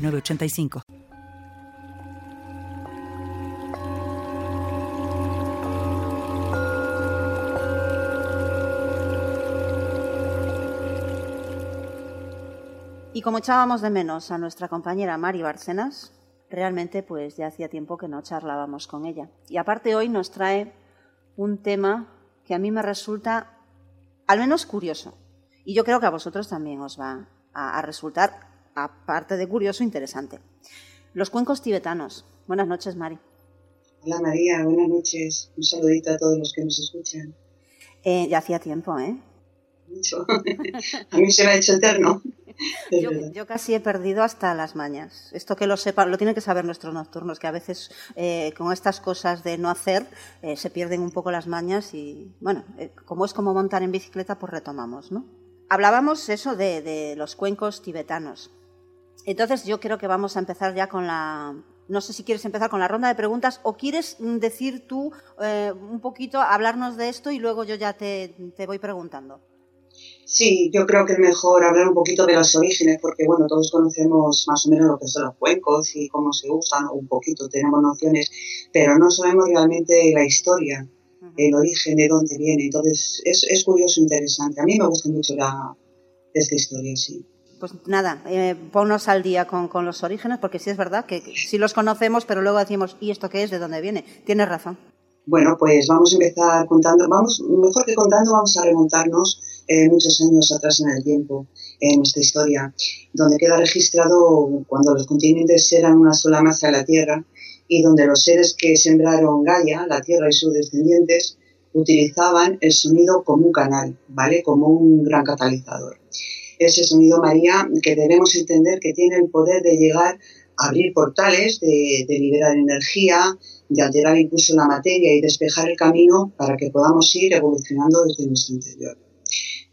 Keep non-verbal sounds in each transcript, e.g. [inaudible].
985. Y como echábamos de menos a nuestra compañera Mari Barcenas, realmente pues ya hacía tiempo que no charlábamos con ella. Y aparte hoy nos trae un tema que a mí me resulta al menos curioso. Y yo creo que a vosotros también os va a, a resultar aparte de curioso, interesante. Los cuencos tibetanos. Buenas noches, Mari. Hola María, buenas noches. Un saludito a todos los que nos escuchan. Eh, ya hacía tiempo, ¿eh? Mucho. [laughs] a mí se me ha hecho eterno. [laughs] Yo, casi he perdido hasta las mañas. Esto que lo sepan, lo tienen que saber nuestros nocturnos, que a veces eh, con estas cosas de no hacer eh, se pierden un poco las mañas y, bueno, como es como montar en bicicleta, pues retomamos, ¿no? Hablábamos eso de los cuencos tibetanos. Entonces yo creo que vamos a empezar ya con la... No sé si quieres empezar con la ronda de preguntas o quieres decir tú eh, un poquito, hablarnos de esto y luego yo ya te, voy preguntando. Sí, yo creo que es mejor hablar un poquito de los orígenes, porque bueno, todos conocemos más o menos lo que son los cuencos y cómo se usan, un poquito tenemos nociones, pero no sabemos realmente la historia, el origen de dónde viene. Entonces, es, es curioso, interesante. A mí me gusta mucho la, esta historia, sí pues nada, eh, ponnos al día con, los orígenes, porque sí es verdad que, sí los conocemos, pero luego decimos, ¿y esto qué es? ¿De dónde viene? Tienes razón. Bueno, pues vamos a empezar contando, vamos, mejor que contando, vamos a remontarnos eh, muchos años atrás en el tiempo, en nuestra historia, donde queda registrado cuando los continentes eran una sola masa de la Tierra y donde los seres que sembraron Gaia, la Tierra y sus descendientes, utilizaban el sonido como un canal, ¿vale? Como un gran catalizador ese sonido María que debemos entender que tiene el poder de llegar a abrir portales, de, liberar energía, de alterar incluso la materia y despejar el camino para que podamos ir evolucionando desde nuestro interior.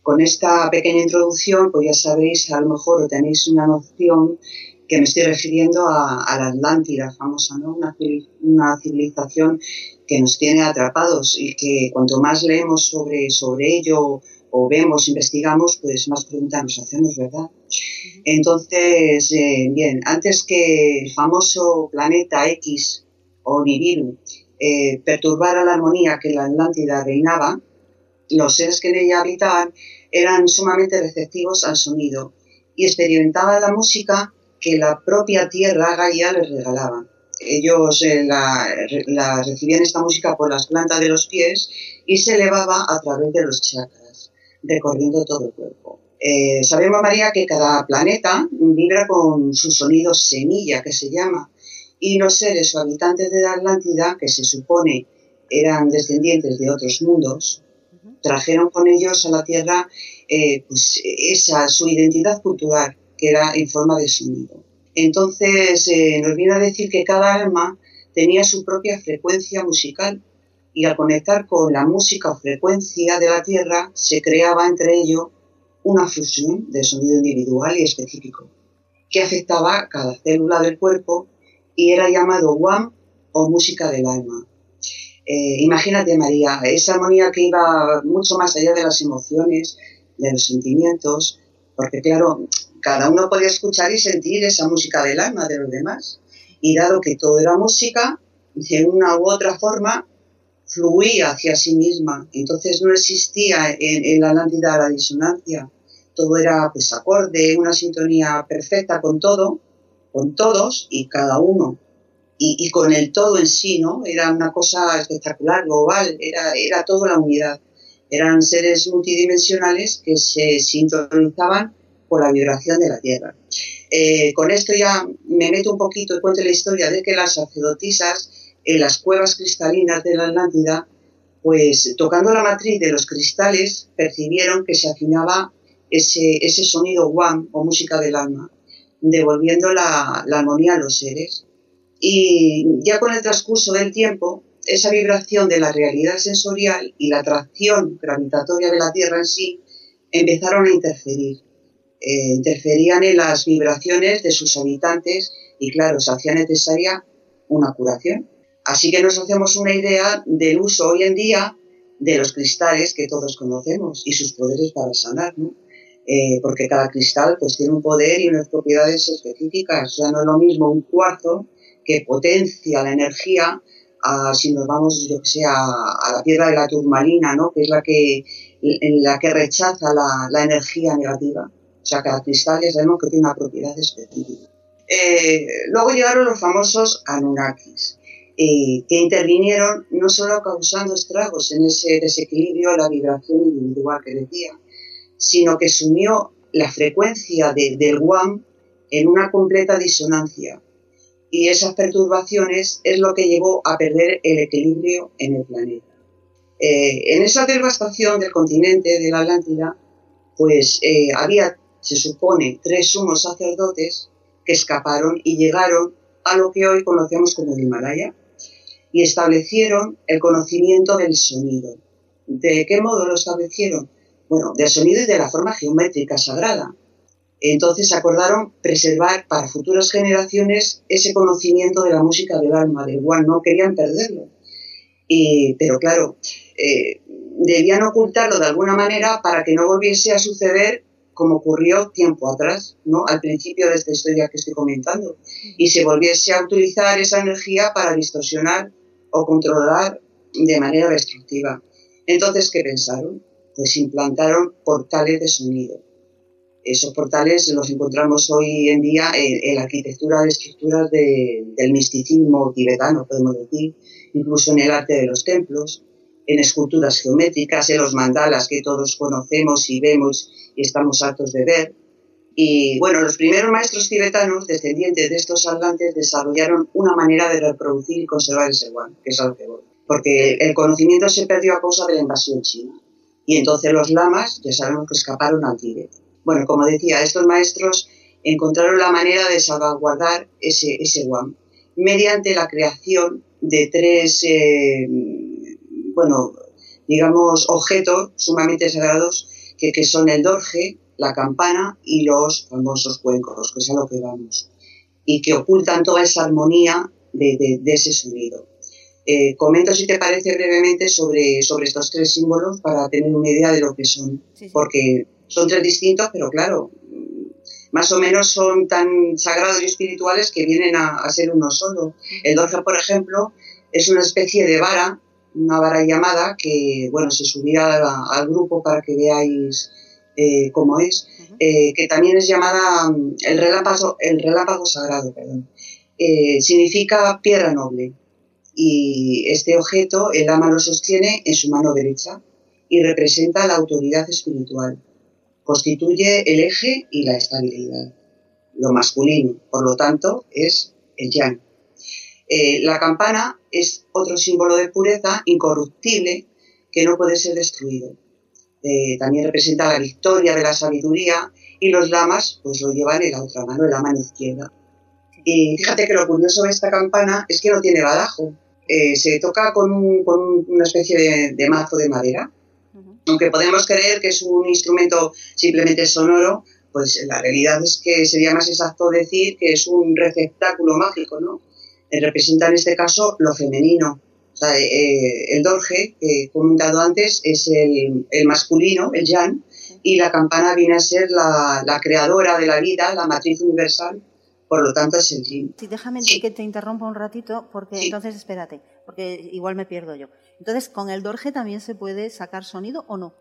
Con esta pequeña introducción, pues ya sabréis, a lo mejor tenéis una noción que me estoy refiriendo a, la Atlántida famosa, ¿no? Una, una, civilización que nos tiene atrapados y que cuanto más leemos sobre, sobre ello o vemos, investigamos, pues más preguntas nos hacemos, ¿verdad? Entonces, eh, bien, antes que el famoso planeta X o Nibiru eh, perturbara la armonía que la Atlántida reinaba, los seres que en ella habitaban eran sumamente receptivos al sonido y experimentaban la música que la propia tierra Gaia les regalaba. Ellos eh, la, la recibían esta música por las plantas de los pies y se elevaba a través de los chakras recorriendo todo el cuerpo. Eh, sabemos, María, que cada planeta vibra con su sonido semilla, que se llama, y los seres o habitantes de la Atlántida, que se supone eran descendientes de otros mundos, trajeron con ellos a la Tierra eh, pues esa, su identidad cultural, que era en forma de sonido. Entonces, eh, nos viene a decir que cada alma tenía su propia frecuencia musical y al conectar con la música o frecuencia de la Tierra se creaba entre ellos una fusión de sonido individual y específico que afectaba cada célula del cuerpo y era llamado WAM o música del alma. Eh, imagínate, María, esa armonía que iba mucho más allá de las emociones, de los sentimientos, porque claro, cada uno podía escuchar y sentir esa música del alma de los demás. Y dado que todo era música, de una u otra forma fluía hacia sí misma. Entonces no existía en, la Atlántida la disonancia. Todo era pues acorde, una sintonía perfecta con todo, con todos y cada uno. Y, con el todo en sí, ¿no? Era una cosa espectacular, global, era, era toda la unidad. Eran seres multidimensionales que se sintonizaban por la vibración de la Tierra. Eh, con esto ya me meto un poquito y cuento la historia de que las sacerdotisas en las cuevas cristalinas de la Atlántida, pues tocando la matriz de los cristales percibieron que se afinaba ese, ese sonido guam o música del alma. devolviendo la, la armonía a los seres. Y ya con el transcurso del tiempo, esa vibración de la realidad sensorial y la atracción gravitatoria de la Tierra en sí empezaron a interferir. Eh, interferían en las vibraciones de sus habitantes y claro, se hacía necesaria una curación. Así que nos hacemos una idea del uso hoy en día de los cristales que todos conocemos y sus poderes para sanar, ¿no? Eh, porque cada cristal pues tiene un poder y unas propiedades específicas. O sea, no es lo mismo un cuarzo que potencia la energía si nos vamos, yo que sé, a, la piedra de la turmalina, ¿no? Que es la que, en la que rechaza la, la energía negativa. O sea, cada cristal ya sabemos que tiene una propiedad específica. Eh, luego llegaron los famosos Anunnakis, eh, que intervinieron no solo causando estragos en ese desequilibrio, la vibración individual que decía, sino que sumió la frecuencia del WAM en una completa disonancia. Y esas perturbaciones es lo que llevó a perder el equilibrio en el planeta. Eh, en esa devastación del continente de la Atlántida, pues había, se supone, tres sumos sacerdotes que escaparon y llegaron a lo que hoy conocemos como el Himalaya y establecieron el conocimiento del sonido. ¿De qué modo lo establecieron? Bueno, del sonido y de la forma geométrica sagrada. Entonces acordaron preservar para futuras generaciones ese conocimiento de la música del alma, del cual no querían perderlo. Y, pero claro, eh, debían ocultarlo de alguna manera para que no volviese a suceder como ocurrió tiempo atrás, ¿no? al principio de esta historia que estoy comentando, y se volviese a utilizar esa energía para distorsionar o controlar de manera destructiva. Entonces, ¿qué pensaron? Pues implantaron portales de sonido. Esos portales los encontramos hoy en día en, la arquitectura de estructuras del misticismo tibetano, podemos decir, incluso en el arte de los templos, en esculturas geométricas, en los mandalas que todos conocemos y vemos y estamos hartos de ver. Y bueno, los primeros maestros tibetanos, descendientes de estos atlantes, desarrollaron una manera de reproducir y conservar ese guan, que es algo que voy. Porque el conocimiento se perdió a causa de la invasión china. Y entonces los lamas ya sabemos que escaparon al Tíbet. Bueno, como decía, estos maestros encontraron la manera de salvaguardar ese, ese guan mediante la creación de tres eh, bueno, digamos, objetos sumamente sagrados que, son el dorje, la campana y los famosos cuencos, que es a lo que vamos, y que ocultan toda esa armonía de, ese sonido. Eh, comento, si te parece, brevemente sobre, sobre estos tres símbolos para tener una idea de lo que son, porque son tres distintos, pero claro, más o menos son tan sagrados y espirituales que vienen a, a ser uno solo. El dorje, por ejemplo, es una especie de vara una vara llamada que, bueno, se subirá al grupo para que veáis eh, cómo es, eh, que también es llamada mm, el relámpago, el relámpago sagrado, perdón. Eh, significa piedra noble y este objeto el ama lo sostiene en su mano derecha y representa la autoridad espiritual. Constituye el eje y la estabilidad. Lo masculino, por lo tanto, es el yang. La campana es otro símbolo de pureza incorruptible que no puede ser destruido. Eh, también representa la victoria de la sabiduría y los lamas pues lo llevan en la otra mano, en la mano izquierda. Y fíjate que lo curioso de esta campana es que no tiene badajo. Eh, se toca con, una especie de, mazo de madera. Aunque podemos creer que es un instrumento simplemente sonoro, pues la realidad es que sería más exacto decir que es un receptáculo mágico, ¿no? Eh, representa en este caso lo femenino. O sea, eh, el dorje, que he comentado antes, es el, masculino, el yan, y la campana viene a ser la, creadora de la vida, la matriz universal, por lo tanto es el yin. Sí, déjame que te interrumpa un ratito, porque entonces espérate, porque igual me pierdo yo. Entonces, ¿con el dorje también se puede sacar sonido o no?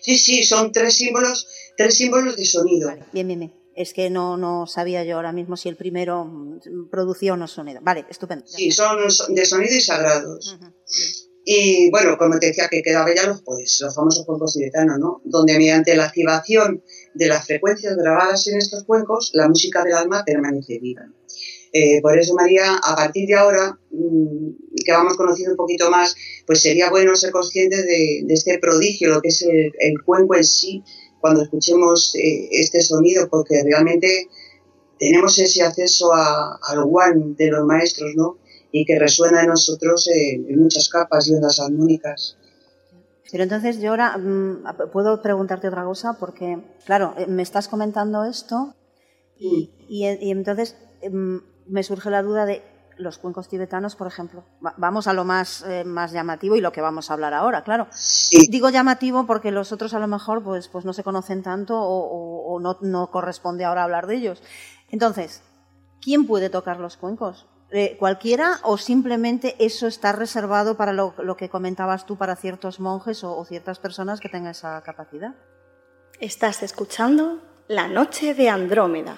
Sí, sí, son tres símbolos, tres símbolos de sonido. bien, bien, bien. Es que no, no sabía yo ahora mismo si el primero mm, producía o no sonido. Vale, estupendo. Sí, son de sonido y sagrados. Y bueno, como te decía, que quedaba ya los, pues, los famosos cuencos tibetanos, ¿no? Donde mediante la activación de las frecuencias grabadas en estos cuencos, la música del alma permanece viva. Eh, por eso, María, a partir de ahora, mm, que vamos conociendo un poquito más, pues sería bueno ser conscientes de, este prodigio, lo que es el cuenco en sí, cuando escuchemos eh, este sonido, porque realmente tenemos ese acceso al one de los maestros, ¿no? Y que resuena en nosotros en muchas capas y ondas armónicas. Pero entonces yo ahora mm, puedo preguntarte otra cosa porque, claro, eh, me estás comentando esto y, y, entonces em, me surge la duda de los cuencos tibetanos, por ejemplo. vamos a lo más, eh, más llamativo y lo que vamos a hablar ahora, claro. Digo llamativo porque los otros a lo mejor pues, pues no se conocen tanto o, no, no, corresponde ahora hablar de ellos. Entonces, ¿quién puede tocar los cuencos? Eh, ¿Cualquiera o simplemente eso está reservado para lo, que comentabas tú, para ciertos monjes o, ciertas personas que tengan esa capacidad? Estás escuchando La Noche de Andrómeda.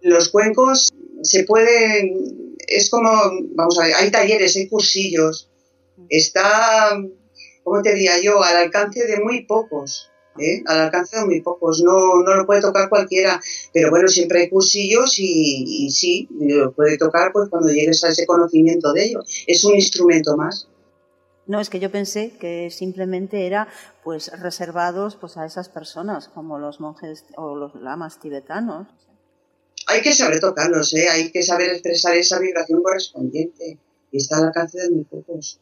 Los cuencos se pueden, es como, vamos a ver, hay talleres, hay cursillos, está, ¿cómo te diría yo?, al alcance de muy pocos. ¿eh? al alcance de muy pocos, no, no lo puede tocar cualquiera, pero bueno, siempre hay cursillos y, y sí, lo puede tocar pues cuando llegues a ese conocimiento de ello. Es un instrumento más. No, es que yo pensé que simplemente era pues reservados pues a esas personas, como los monjes o los lamas tibetanos. Hay que saber ¿eh? hay que saber expresar esa vibración correspondiente y está al alcance de muy pocos.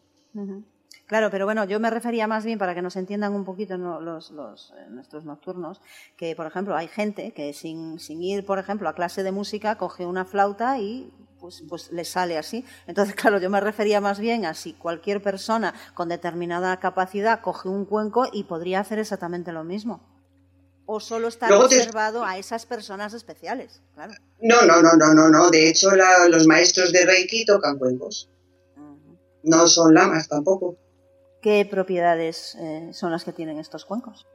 Claro, pero bueno, yo me refería más bien para que nos entiendan un poquito los, eh, nuestros nocturnos, que por ejemplo hay gente que sin, sin, ir, por ejemplo, a clase de música, coge una flauta y pues, pues le sale así. Entonces, [laughs] claro, yo me refería más bien a si cualquier persona con determinada capacidad coge un cuenco y podría hacer exactamente lo mismo. O solo está reservado a esas personas especiales, claro. No, no, no, no, no, no. De hecho, los maestros de Reiki tocan cuencos. No son lamas tampoco. ¿Qué propiedades eh, son las que tienen estos cuencos?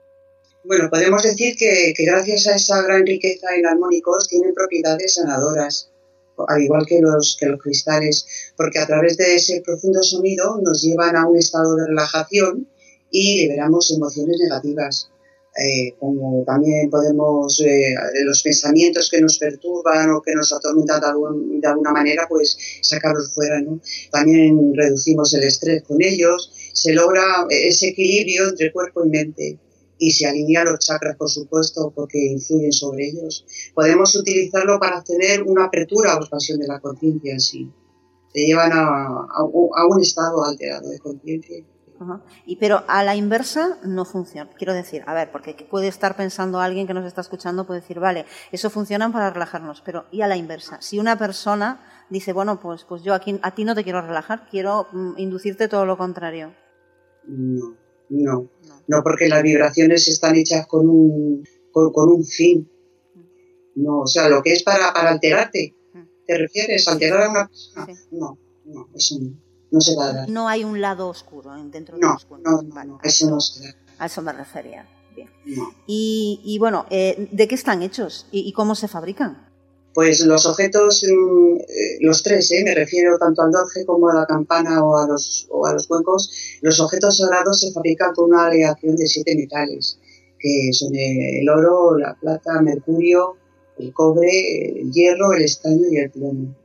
Bueno, podemos decir que, gracias a esa gran riqueza en armónicos tienen propiedades sanadoras, al igual que los, que los cristales, porque a través de ese profundo sonido nos llevan a un estado de relajación y liberamos emociones negativas. Eh, como también podemos, eh, los pensamientos que nos perturban o que nos atormentan de, de, alguna manera, pues sacarlos fuera. ¿no? También reducimos el estrés con ellos se logra ese equilibrio entre cuerpo y mente y se alinean los chakras, por supuesto, porque influyen sobre ellos. Podemos utilizarlo para tener una apertura o expansión de la conciencia en sí. Se llevan a, un estado alterado de conciencia. Y pero a la inversa no funciona. Quiero decir, a ver, porque puede estar pensando alguien que nos está escuchando, puede decir, vale, eso funciona para relajarnos, pero ¿y a la inversa? Si una persona dice, bueno, pues, pues yo aquí, a ti no te quiero relajar, quiero mm, inducirte todo lo contrario. No, no, no, porque las vibraciones están hechas con un, con, un fin. No, o sea, lo que es para, para alterarte. ¿Te refieres? ¿Alterar a una persona? No, no, eso no. No se va a dar. No hay un lado oscuro dentro de los cuentos. No, no, eso no se da. A eso me refería. Bien. Y, y, bueno, eh, ¿de qué están hechos y cómo se fabrican? Pues los objetos, mm, eh, los tres, eh, me refiero tanto al dorje como a la campana o a los, o a los cuencos, los objetos sagrados se fabrican con una aleación de siete metales, que son el oro, la plata, mercurio, el cobre, el hierro, el estaño y el plomo.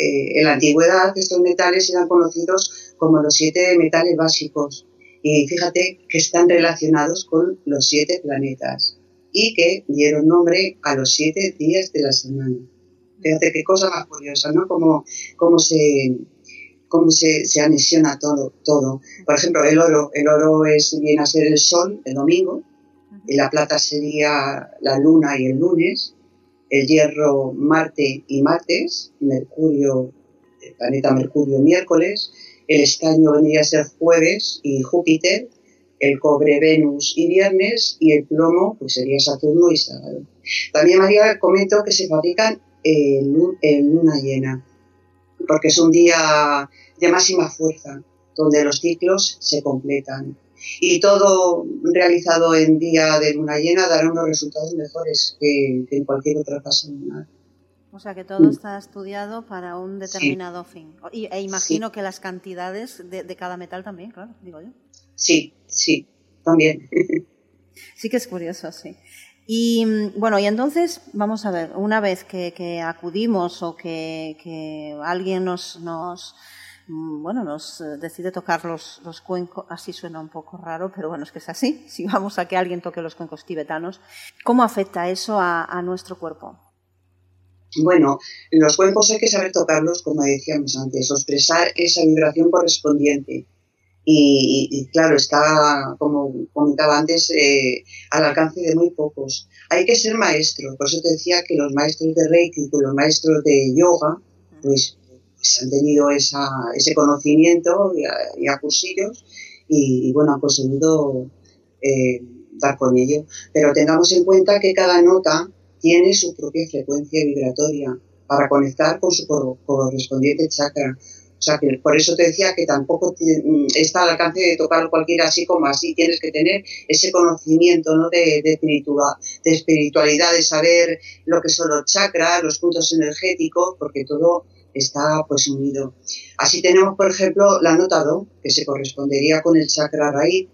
Eh, en la antigüedad estos metales eran conocidos como los siete metales básicos y fíjate que están relacionados con los siete planetas y que dieron nombre a los siete días de la semana. Fíjate qué cosa más curiosa, ¿no? Cómo, cómo se cómo se, anexiona todo, todo. Por ejemplo, el oro, el oro es, viene a ser el sol, el domingo, y la plata sería la luna y el lunes, el hierro Marte y martes, Mercurio, el planeta Mercurio miércoles, el estaño vendría a ser jueves y Júpiter, el cobre Venus y viernes y el plomo pues sería Saturno y sábado. También María comento que se fabrican en, luna llena, porque es un día de máxima fuerza, donde los ciclos se completan. Y todo realizado en día de luna llena dará unos resultados mejores que, en cualquier otra fase lunar. O sea que todo está estudiado para un determinado fin. Y, e imagino que las cantidades de, de, cada metal también, claro, digo yo. Sí, sí, también. [laughs] sí que es curioso, sí. Y bueno, y entonces, vamos a ver, una vez que, acudimos o que, alguien nos, nos, bueno, nos decide tocar los, los, cuencos, así suena un poco raro, pero bueno, es que es así, [laughs] si vamos a que alguien toque los cuencos tibetanos, ¿cómo afecta eso a, nuestro cuerpo? Bueno, los cuencos hay que saber tocarlos, como decíamos antes, expresar esa vibración correspondiente. Y, claro, está, como comentaba antes, eh, al alcance de muy pocos. Hay que ser maestro, por eso te decía que los maestros de Reiki, los maestros de yoga, pues, pues han tenido esa, ese conocimiento y a, cursillos y, bueno, han conseguido eh, dar con ello. Pero tengamos en cuenta que cada nota tiene su propia frecuencia vibratoria para conectar con su correspondiente chakra. O sea, que por eso te decía que tampoco mm, está al alcance de tocar cualquiera así como así. Tienes que tener ese conocimiento ¿no? de, de, de espiritualidad, de saber lo que son los chakras, los puntos energéticos, porque todo está pues unido. Así tenemos, por ejemplo, la nota Do, que se correspondería con el chakra raíz,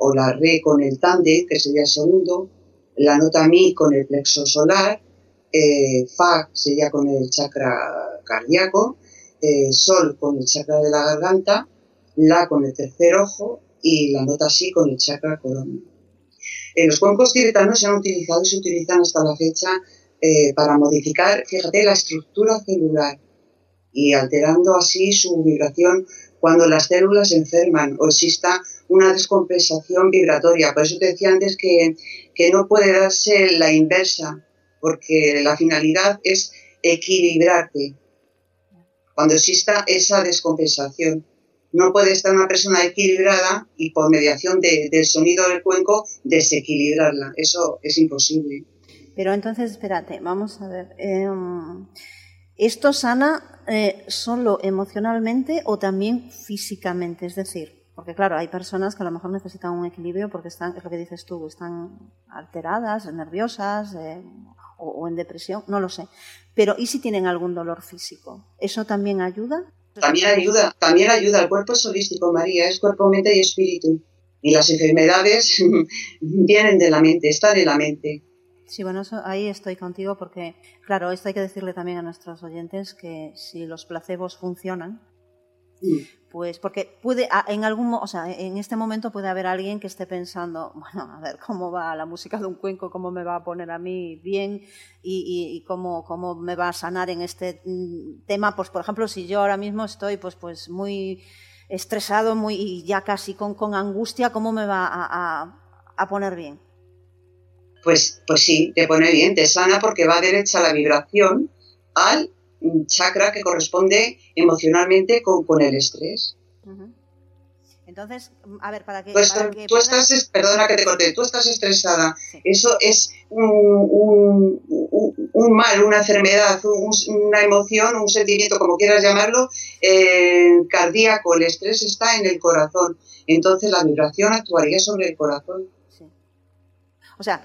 o la Re con el Tande, que sería el segundo, la nota Mi con el plexo solar, eh, Fa sería con el chakra cardíaco, eh, Sol con el chakra de la garganta, La con el tercer ojo y la nota Si con el chakra corona. Eh, los cuencos tibetanos se han utilizado y se utilizan hasta la fecha para modificar, fíjate, la estructura celular y alterando así su vibración cuando las células enferman o exista una descompensación vibratoria. Por eso te decía antes que, no puede darse la inversa, porque la finalidad es equilibrarte. Cuando exista esa descompensación, no puede estar una persona equilibrada y por mediación del sonido del cuenco desequilibrarla. Eso es imposible. Pero entonces, espérate, vamos a ver. Em, ¿Esto sana eh, solo emocionalmente o también físicamente? Es decir, porque claro, hay personas que a lo mejor necesitan un equilibrio porque están, es lo que dices tú, están alteradas, nerviosas eh, o, en depresión, no lo sé. Pero ¿y si tienen algún dolor físico? ¿Eso también ayuda? También ayuda, también ayuda. El cuerpo es María, es cuerpo, mente y espíritu. Y las enfermedades [laughs] vienen de la mente, están en la mente. Sí, bueno, ahí estoy contigo porque, claro, esto hay que decirle también a nuestros oyentes que si los placebos funcionan, pues porque puede, en algún, o sea, en este momento puede haber alguien que esté pensando, [laughs] bueno, a ver, ¿cómo va la música de un cuenco? ¿Cómo me va a poner a mí bien? Y, cómo, cómo, me va a sanar en este mm, tema. Pues, por ejemplo, si yo ahora mismo estoy, pues, pues muy estresado, muy, y ya casi con, con angustia, ¿cómo me va a, a, poner bien? Pues, pues sí, te pone bien, te sana porque va derecha la vibración al un chakra que corresponde emocionalmente con, con el estrés. Entonces, a ver, para que... Tú, estás, perdona que te corte, tú estás estresada. Eso es un, un, mal, una enfermedad, una emoción, un sentimiento, como quieras llamarlo, eh, cardíaco. El estrés está en el corazón. Entonces la vibración actuaría sobre el corazón. Sí. O sea,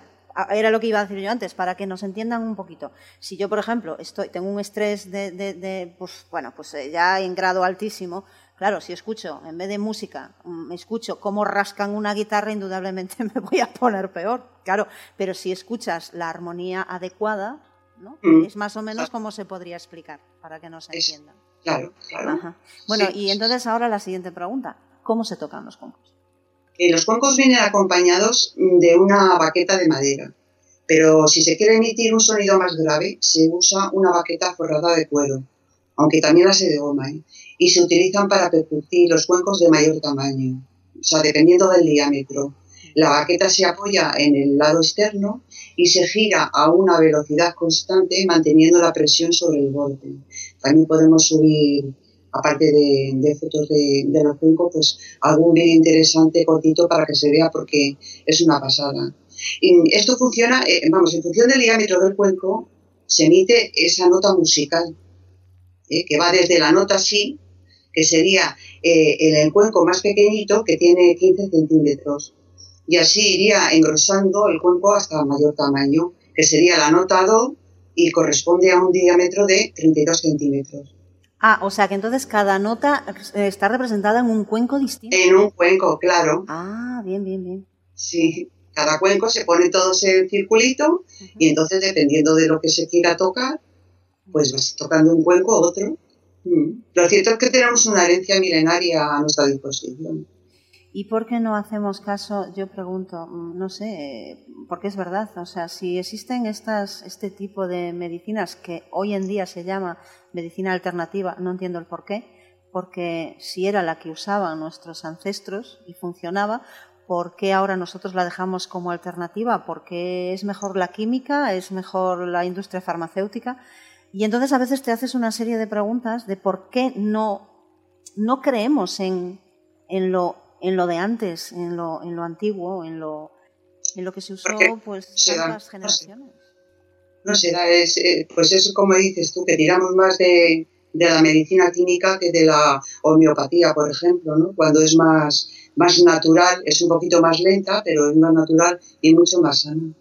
era lo que iba a decir yo antes, para que nos entiendan un poquito. Si yo, por ejemplo, estoy, tengo un estrés de, de, pues, bueno, pues eh, ya en grado altísimo, claro, si escucho, en vez de música, me mm, escucho cómo rascan una guitarra, indudablemente [laughs] me voy a poner peor, claro. Pero si escuchas la armonía adecuada, ¿no? Mm. Es más o menos como se podría explicar, para que nos entiendan. Claro, claro. Bueno, y entonces ahora la siguiente pregunta, ¿cómo se tocan los los cuencos vienen acompañados de una baqueta de madera, pero si se quiere emitir un sonido más grave, se usa una baqueta forrada de cuero, aunque también las de goma, ¿eh? y se utilizan para percutir los cuencos de mayor tamaño, o sea, dependiendo del diámetro. La baqueta se apoya en el lado externo y se gira a una velocidad constante manteniendo la presión sobre el borde. También podemos subir aparte de, fotos de, los cuencos, pues algún vídeo interesante, cortito, para que se vea porque es una pasada. Y esto funciona, eh, vamos, en función del diámetro del cuenco, se emite esa nota musical, eh, que va desde la nota Si, que sería eh, el cuenco más pequeñito, que tiene 15 centímetros, y así iría engrosando el cuenco hasta mayor tamaño, que sería la nota Do y corresponde a un diámetro de 32 centímetros. Ah, o sea que entonces cada nota eh, está representada en un cuenco distinto. En un cuenco, claro. Ah, bien, bien, bien. Sí, cada cuenco se pone todos en circulito y entonces dependiendo de lo que se quiera tocar, pues vas tocando un cuenco otro. Mm. Lo cierto es que tenemos una herencia milenaria a nuestra disposición. ¿Y por qué no hacemos caso? Yo pregunto, mm, no sé, porque es verdad, o sea, si existen estas, este tipo de medicinas que hoy en día se llama medicina alternativa, no entiendo el por qué, porque si era la que usaban nuestros ancestros y funcionaba, ¿por qué ahora nosotros la dejamos como alternativa? ¿Porque es mejor la química? ¿Es mejor la industria farmacéutica? Y entonces a veces te haces una serie de preguntas de por qué no, no creemos en, en, lo, en lo de antes, en lo, en lo antiguo, en lo, en lo que se usó pues tantas generaciones. No sé, es, eh, pues eso como dices tú, que tiramos más de, de la medicina química que de la homeopatía, por ejemplo, ¿no? Cuando es más, más natural, es un poquito más lenta, pero es más natural y mucho más sano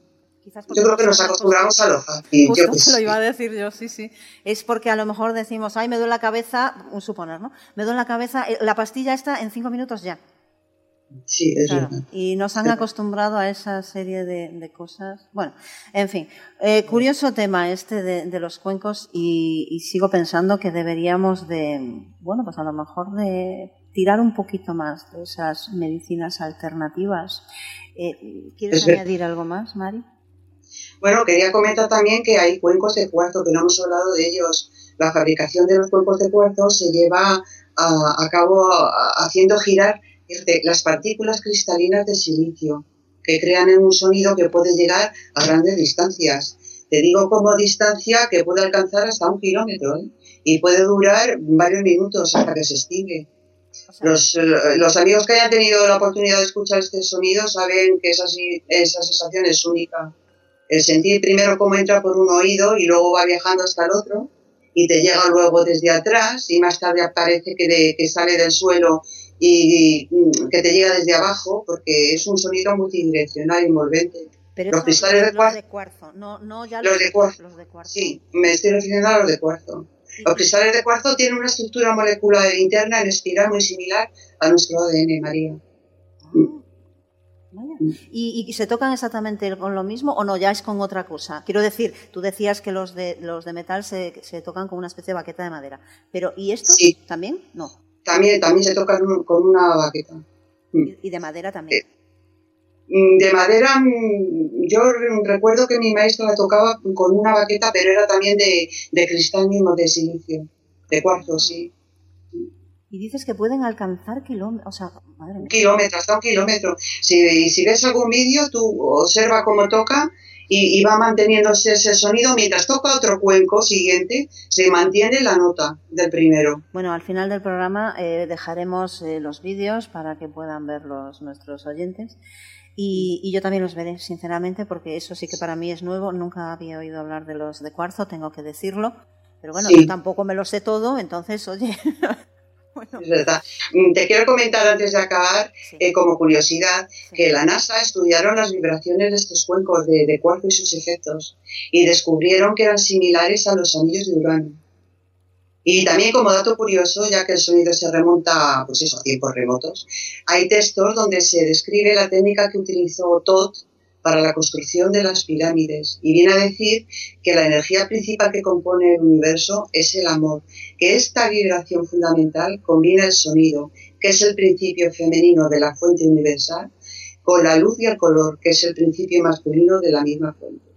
yo creo que nos acostumbramos a lo fácil. Justo lo iba a decir yo, sí, sí. Es porque a lo mejor decimos, ay, me duele la cabeza, un suponer, ¿no? Me duele la cabeza, eh, la pastilla está en cinco minutos ya. Sí, es verdad. Y nos han acostumbrado a esa serie de, cosas. Bueno, en fin, eh, curioso tema este de, los cuencos y, sigo pensando que deberíamos de, bueno, pues a lo mejor de tirar un poquito más de esas medicinas alternativas. Eh, ¿Quieres añadir algo más, Mari? Bueno, quería comentar también que hay cuencos de cuarzo, que no hemos hablado de ellos. La fabricación de los cuencos de cuarzo se lleva a, cabo haciendo girar las partículas cristalinas de silicio, que crean un sonido que puede llegar a grandes distancias. Te digo como distancia que puede alcanzar hasta un kilómetro ¿eh? y puede durar varios minutos hasta que se extingue. Los, los, amigos que hayan tenido la oportunidad de escuchar este sonido saben que esa, esa sensación es única el sentir primero cómo entra por un oído y luego va viajando hasta el otro y te llega luego desde atrás y más tarde aparece que, que sale del suelo y, que te llega desde abajo porque es un sonido multidireccional envolvente. Pero los cristales de cuarzo, no, no ya los, de cuarzo. Sí, me estoy refiriendo a los de cuarzo. Los cristales de cuarzo tienen una estructura molecular interna en espiral muy similar a nuestro ADN, María. Ah. ¿Y, se tocan exactamente con lo mismo o no? Ya es con otra cosa. Quiero decir, tú decías que los de, los de metal se, tocan con una especie de baqueta de madera. Pero ¿y estos también? No. También, también se tocan con una baqueta. ¿Y de madera también? Eh, mm, de madera, mm, yo recuerdo que mi maestro la tocaba con una baqueta, pero era también de, de cristal mismo, de silicio, de cuarzo, sí. Y dices que pueden alcanzar kilómetros, o sea, madre mía. Kilómetros, hasta un kilómetro. Si, si ves algún vídeo, tú observa cómo toca y, va manteniéndose ese sonido. Mientras toca otro cuenco siguiente, se mantiene la nota del primero. Bueno, al final del programa eh, dejaremos eh, los vídeos para que puedan verlos nuestros oyentes. Y, yo también los veré, sinceramente, porque eso sí que para mí es nuevo. Nunca había oído hablar de los de cuarzo, tengo que decirlo. Pero bueno, yo tampoco me lo sé todo, entonces, oye, [laughs] [laughs] Es verdad. Mm, te quiero comentar antes de acabar, eh, como curiosidad, que la NASA estudiaron las vibraciones de estos cuencos de, cuarzo y sus efectos y descubrieron que eran similares a los anillos de Urano. Y también como dato curioso, ya que el sonido se remonta pues eso, a tiempos remotos, hay textos donde se describe la técnica que utilizó Todd para la construcción de las pirámides y viene a decir que la energía principal que compone el universo es el amor, que esta vibración fundamental combina el sonido, que es el principio femenino de la fuente universal, con la luz y el color, que es el principio masculino de la misma fuente.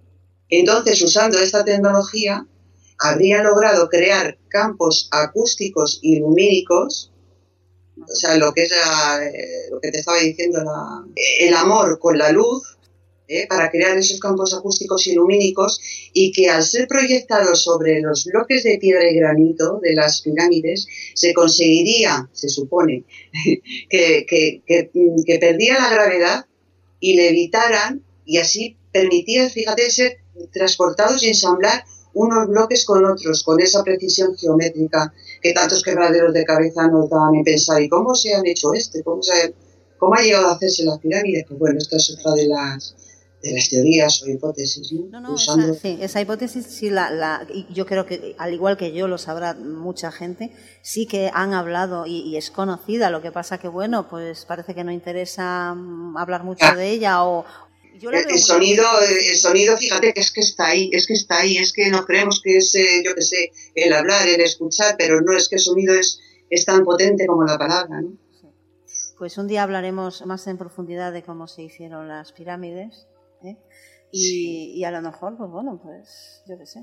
Entonces, usando esta tecnología, habría logrado crear campos acústicos y lumínicos, o sea, lo que es eh, lo que te estaba diciendo, el amor con la luz, ¿eh? para crear esos campos acústicos y lumínicos y que al ser proyectados sobre los bloques de piedra y granito de las pirámides se conseguiría, se supone, [laughs] que, que, perdía la gravedad y le evitaran y así permitía, fíjate, ser transportados y ensamblar unos bloques con otros, con esa precisión geométrica que tantos quebraderos de cabeza nos daban en pensar, ¿y cómo se han hecho este? ¿Cómo, se, cómo ha llegado a hacerse las pirámides? Pues bueno, esta es otra de las, de las teorías o hipótesis. No, no, esa, sí, esa hipótesis sí, la, la, yo creo que al igual que yo lo sabrá mucha gente, sí que han hablado y, es conocida, lo que pasa que bueno, pues parece que no interesa mm, hablar mucho ah. de ella o... el, sonido, el sonido, fíjate que es que está ahí, es que está ahí, es que no creemos que es, eh, yo que sé, el hablar, el escuchar, pero no es que el sonido es, es tan potente como la palabra, ¿no? Pues un día hablaremos más en profundidad de cómo se hicieron las pirámides. ¿Eh? Y, y, a lo mejor, pues bueno, pues yo qué sé,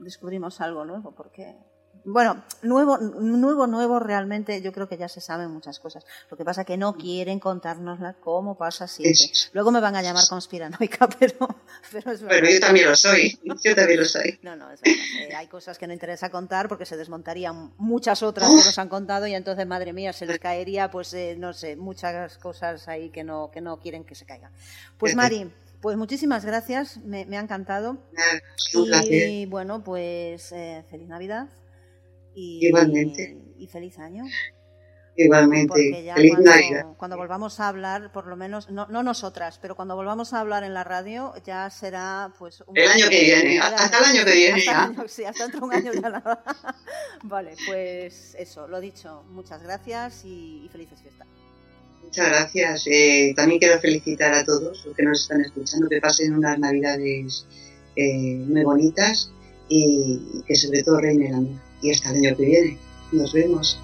descubrimos algo nuevo, porque bueno, nuevo, nuevo, nuevo, realmente yo creo que ya se saben muchas cosas. Lo que pasa es que no quieren contárnosla cómo pasa siempre. Luego me van a llamar conspiranoica, [laughs] pero, pero es verdad. Pero yo también lo soy, yo también lo soy. No, no, es verdad. Eh, hay cosas que no interesa contar porque se desmontarían muchas otras que nos han contado y entonces, madre mía, se les caería, pues, eh, no sé, muchas cosas ahí que no, que no quieren que se caigan. Pues, Mari, pues muchísimas gracias, me, ha encantado. y bueno, pues eh, feliz Navidad. Y, Igualmente. Y, feliz año. Igualmente, feliz cuando, Navidad. Cuando volvamos a hablar, por lo menos, no, no, nosotras, pero cuando volvamos a hablar en la radio, ya será pues un el año que viene, hasta el año que viene ya. sí, hasta dentro un año ya nada. [laughs] vale, pues eso, lo dicho, muchas gracias y, felices fiestas. Muchas gracias. Eh, también quiero felicitar a todos los que nos están escuchando, que pasen unas navidades eh, muy bonitas y que sobre todo reine el amor y hasta el año que viene. Nos vemos.